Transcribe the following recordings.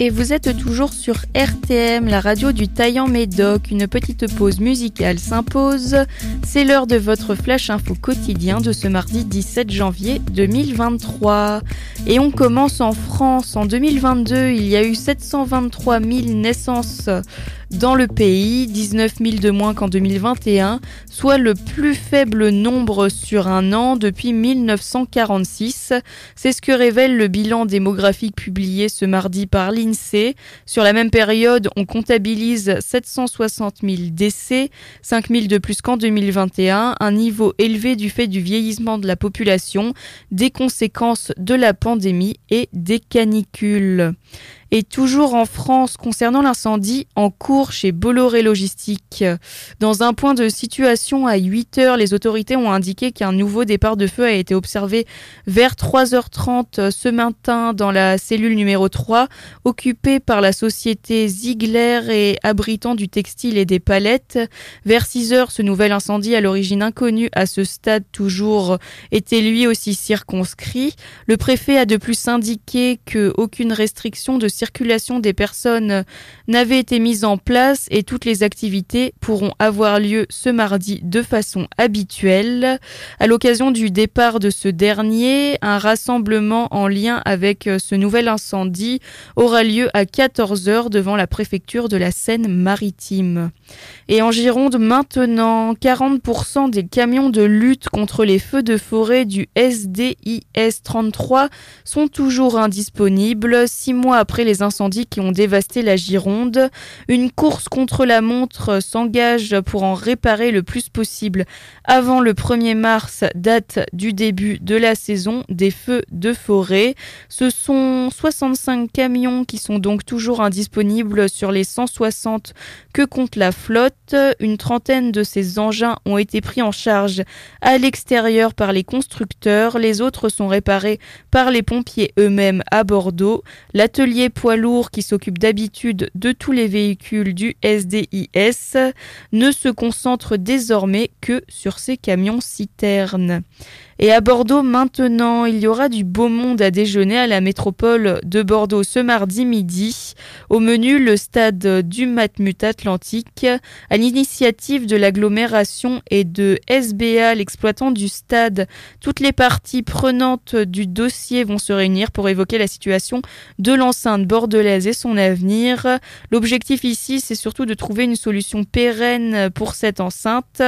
et vous êtes toujours sur RTM, la radio du Taillant Médoc. Une petite pause musicale s'impose. C'est l'heure de votre flash info quotidien de ce mardi 17 janvier 2023. Et on commence en France. En 2022, il y a eu 723 000 naissances dans le pays, 19 000 de moins qu'en 2021, soit le plus faible nombre sur un an depuis 1946. C'est ce que révèle le bilan démographique publié ce mardi par l'INSEE. Sur la même période, on comptabilise 760 000 décès, 5 000 de plus qu'en 2021, un niveau élevé du fait du vieillissement de la population, des conséquences de la pandémie et des canicules. Et toujours en France, concernant l'incendie en cours chez Bolloré Logistique. Dans un point de situation à 8 heures, les autorités ont indiqué qu'un nouveau départ de feu a été observé vers 3h30 ce matin dans la cellule numéro 3, occupée par la société Ziegler et abritant du textile et des palettes. Vers 6 heures, ce nouvel incendie à l'origine inconnue à ce stade toujours était lui aussi circonscrit. Le préfet a de plus indiqué qu'aucune restriction de circulation des personnes n'avait été mise en place et toutes les activités pourront avoir lieu ce mardi de façon habituelle. À l'occasion du départ de ce dernier, un rassemblement en lien avec ce nouvel incendie aura lieu à 14h devant la préfecture de la Seine-Maritime. Et en Gironde maintenant, 40% des camions de lutte contre les feux de forêt du SDIS 33 sont toujours indisponibles, six mois après les incendies qui ont dévasté la Gironde. Une course contre la montre s'engage pour en réparer le plus possible avant le 1er mars, date du début de la saison des feux de forêt. Ce sont 65 camions qui sont donc toujours indisponibles sur les 160 que compte la flotte. Une trentaine de ces engins ont été pris en charge à l'extérieur par les constructeurs. Les autres sont réparés par les pompiers eux-mêmes à Bordeaux. L'atelier poids lourd qui s'occupe d'habitude de tous les véhicules du SDIS ne se concentre désormais que sur ces camions citernes. Et à Bordeaux maintenant, il y aura du beau monde à déjeuner à la métropole de Bordeaux ce mardi midi. Au menu, le stade du Matmut Atlantique. À l'initiative de l'agglomération et de SBA, l'exploitant du stade, toutes les parties prenantes du dossier vont se réunir pour évoquer la situation de l'enceinte bordelaise et son avenir. L'objectif ici, c'est surtout de trouver une solution pérenne pour cette enceinte.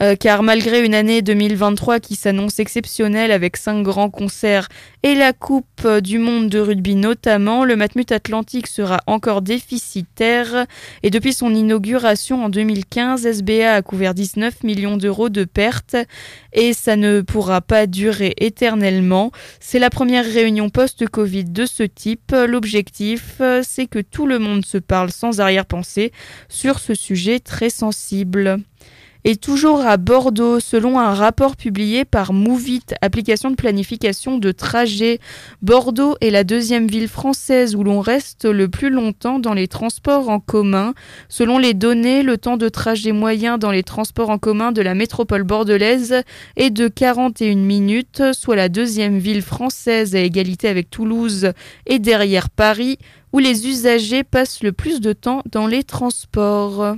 Euh, car malgré une année 2023 qui s'annonce exceptionnelle avec cinq grands concerts et la Coupe du Monde de rugby notamment, le Matmut Atlantique sera encore déficitaire et depuis son inauguration en 2015, SBA a couvert 19 millions d'euros de pertes et ça ne pourra pas durer éternellement. C'est la première réunion post-Covid de ce type. L'objectif, c'est que tout le monde se parle sans arrière-pensée sur ce sujet très sensible. Et toujours à Bordeaux, selon un rapport publié par Movit, application de planification de trajet, Bordeaux est la deuxième ville française où l'on reste le plus longtemps dans les transports en commun. Selon les données, le temps de trajet moyen dans les transports en commun de la métropole bordelaise est de 41 minutes, soit la deuxième ville française à égalité avec Toulouse et derrière Paris, où les usagers passent le plus de temps dans les transports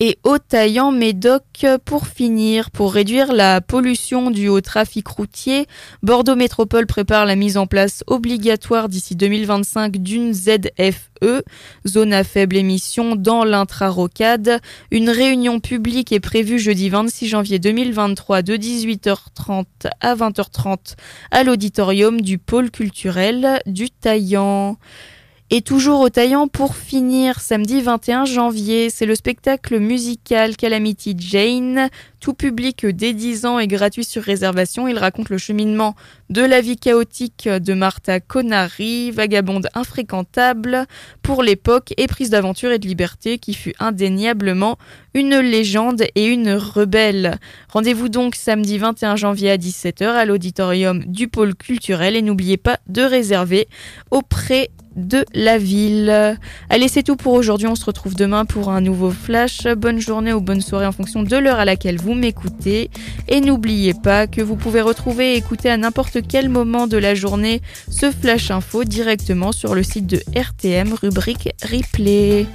et taillant Médoc pour finir. Pour réduire la pollution due au trafic routier, Bordeaux Métropole prépare la mise en place obligatoire d'ici 2025 d'une ZFE, zone à faible émission dans l'intrarocade. Une réunion publique est prévue jeudi 26 janvier 2023 de 18h30 à 20h30 à l'auditorium du pôle culturel du Taillant. Et toujours au Taillant pour finir, samedi 21 janvier, c'est le spectacle musical Calamity Jane, tout public dès 10 ans et gratuit sur réservation. Il raconte le cheminement de la vie chaotique de Martha Conary, vagabonde infréquentable pour l'époque et prise d'aventure et de liberté qui fut indéniablement une légende et une rebelle. Rendez-vous donc samedi 21 janvier à 17h à l'auditorium du pôle culturel et n'oubliez pas de réserver auprès de la ville. Allez, c'est tout pour aujourd'hui. On se retrouve demain pour un nouveau flash. Bonne journée ou bonne soirée en fonction de l'heure à laquelle vous m'écoutez. Et n'oubliez pas que vous pouvez retrouver et écouter à n'importe quel moment de la journée ce flash info directement sur le site de RTM rubrique replay.